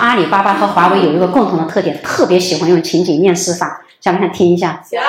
阿里巴巴和华为有一个共同的特点，特别喜欢用情景面试法，想不想听一下？想。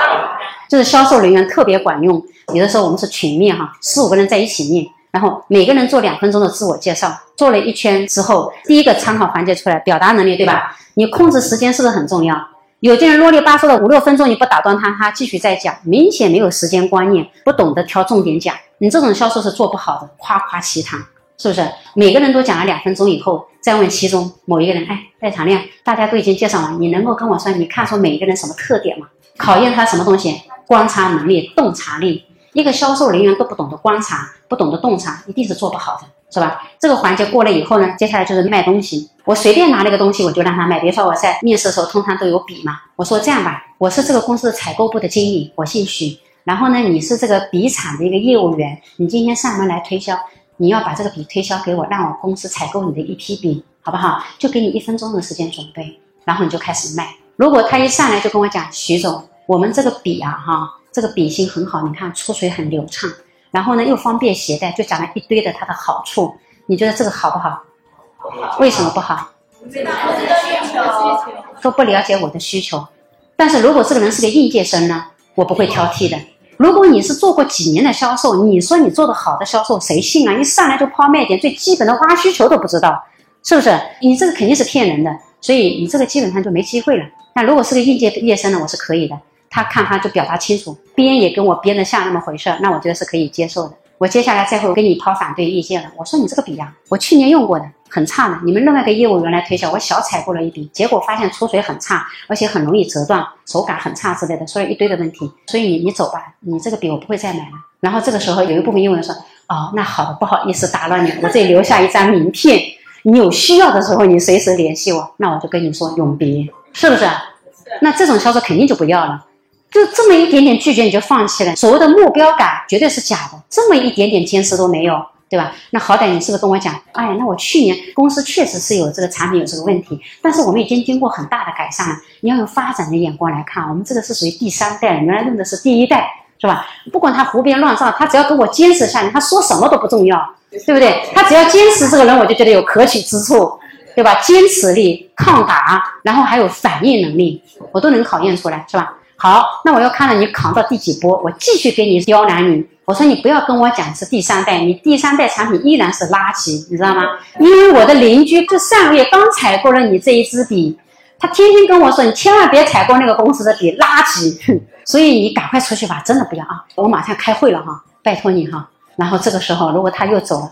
就是销售人员特别管用。有的时候我们是群面哈，四五个人在一起面，然后每个人做两分钟的自我介绍，做了一圈之后，第一个参考环节出来，表达能力对吧？你控制时间是不是很重要？有些人啰里吧嗦的五六分钟，你不打断他，他继续在讲，明显没有时间观念，不懂得挑重点讲。你这种销售是做不好的，夸夸其谈，是不是？每个人都讲了两分钟以后，再问其中某一个人，哎，在场亮，大家都已经介绍完，你能够跟我说，你看出每一个人什么特点吗？考验他什么东西？观察能力、洞察力。一个销售人员都不懂得观察，不懂得洞察，一定是做不好的，是吧？这个环节过了以后呢，接下来就是卖东西。我随便拿了一个东西，我就让他卖。比如说我在面试的时候，通常都有笔嘛。我说这样吧，我是这个公司采购部的经理，我姓许。然后呢，你是这个笔厂的一个业务员，你今天上门来推销，你要把这个笔推销给我，让我公司采购你的一批笔，好不好？就给你一分钟的时间准备，然后你就开始卖。如果他一上来就跟我讲，徐总，我们这个笔啊，哈。这个笔芯很好，你看出水很流畅，然后呢又方便携带，就讲了一堆的它的好处。你觉得这个好不好？为什么不好？都不了解我的需求。但是如果这个人是个应届生呢，我不会挑剔的。如果你是做过几年的销售，你说你做的好的销售，谁信啊？一上来就抛卖点，最基本的挖需求都不知道，是不是？你这个肯定是骗人的，所以你这个基本上就没机会了。那如果是个应届毕业生呢，我是可以的。他看他就表达清楚，编也跟我编的像那么回事儿，那我觉得是可以接受的。我接下来再会跟你抛反对意见了。我说你这个笔呀，我去年用过的，很差的。你们另外一个业务员来推销，我小采购了一笔，结果发现出水很差，而且很容易折断，手感很差之类的，说了一堆的问题。所以你你走吧，你这个笔我不会再买了。然后这个时候有一部分业务员说，哦，那好的，不好意思打乱你，我这里留下一张名片，你有需要的时候你随时联系我。那我就跟你说永别，是不是？那这种销售肯定就不要了。就这么一点点拒绝你就放弃了，所谓的目标感绝对是假的，这么一点点坚持都没有，对吧？那好歹你是不是跟我讲，哎，那我去年公司确实是有这个产品有这个问题，但是我们已经经过很大的改善了。你要用发展的眼光来看，我们这个是属于第三代，原来用的是第一代，是吧？不管他胡编乱造，他只要跟我坚持下来，他说什么都不重要，对不对？他只要坚持，这个人我就觉得有可取之处，对吧？坚持力、抗打，然后还有反应能力，我都能考验出来，是吧？好，那我要看到你扛到第几波，我继续给你刁难你。我说你不要跟我讲是第三代，你第三代产品依然是垃圾，你知道吗？因为我的邻居就上个月刚采购了你这一支笔，他天天跟我说你千万别采购那个公司的笔，垃圾。所以你赶快出去吧，真的不要啊！我马上开会了哈，拜托你哈。然后这个时候如果他又走了，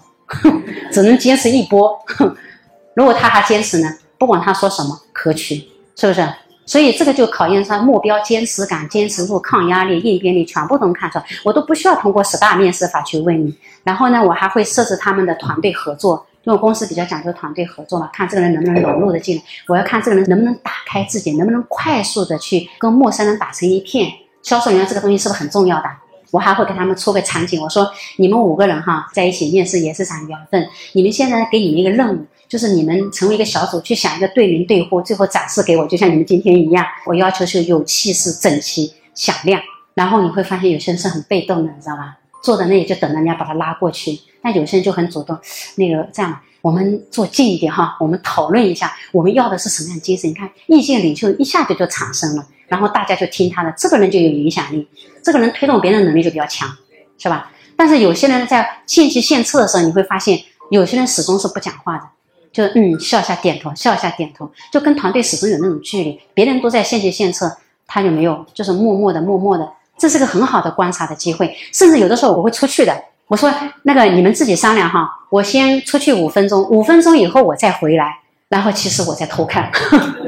只能坚持一波。如果他还坚持呢，不管他说什么可取，是不是？所以这个就考验他目标坚持感、坚持度、抗压力、应变力，全部都能看出来。我都不需要通过十大面试法去问你。然后呢，我还会设置他们的团队合作，因为公司比较讲究团队合作嘛，看这个人能不能融入的进来。我要看这个人能不能打开自己，能不能快速的去跟陌生人打成一片。销售员这个东西是不是很重要的？我还会给他们出个场景，我说你们五个人哈在一起面试也是场缘分。你们现在给你们一个任务。就是你们成为一个小组，去想一个对名对呼，最后展示给我，就像你们今天一样。我要求是有气势、整齐、响亮。然后你会发现有些人是很被动的，你知道吧？坐在那里就等着人家把他拉过去。但有些人就很主动。那个这样，我们坐近一点哈，我们讨论一下，我们要的是什么样的精神？你看，意见领袖一下子就产生了，然后大家就听他的，这个人就有影响力，这个人推动别人能力就比较强，是吧？但是有些人在献计献策的时候，你会发现有些人始终是不讲话的。就嗯笑一下点头，笑一下点头，就跟团队始终有那种距离。别人都在献计献策，他就没有，就是默默的默默的。这是个很好的观察的机会。甚至有的时候我会出去的，我说那个你们自己商量哈，我先出去五分钟，五分钟以后我再回来。然后其实我在偷看，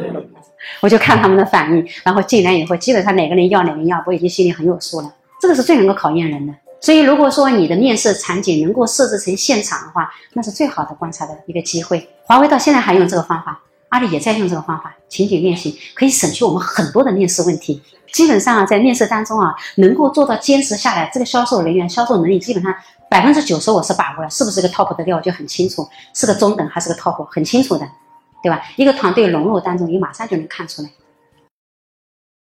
我就看他们的反应。然后进来以后，基本上哪个人要哪个人要，我已经心里很有数了。这个是最能够考验人的。所以，如果说你的面试场景能够设置成现场的话，那是最好的观察的一个机会。华为到现在还用这个方法，阿里也在用这个方法，情景练习可以省去我们很多的面试问题。基本上啊，在面试当中啊，能够做到坚持下来，这个销售人员销售能力基本上百分之九十我是把握了，是不是个 top 的料就很清楚，是个中等还是个 top 很清楚的，对吧？一个团队融入当中，你马上就能看出来。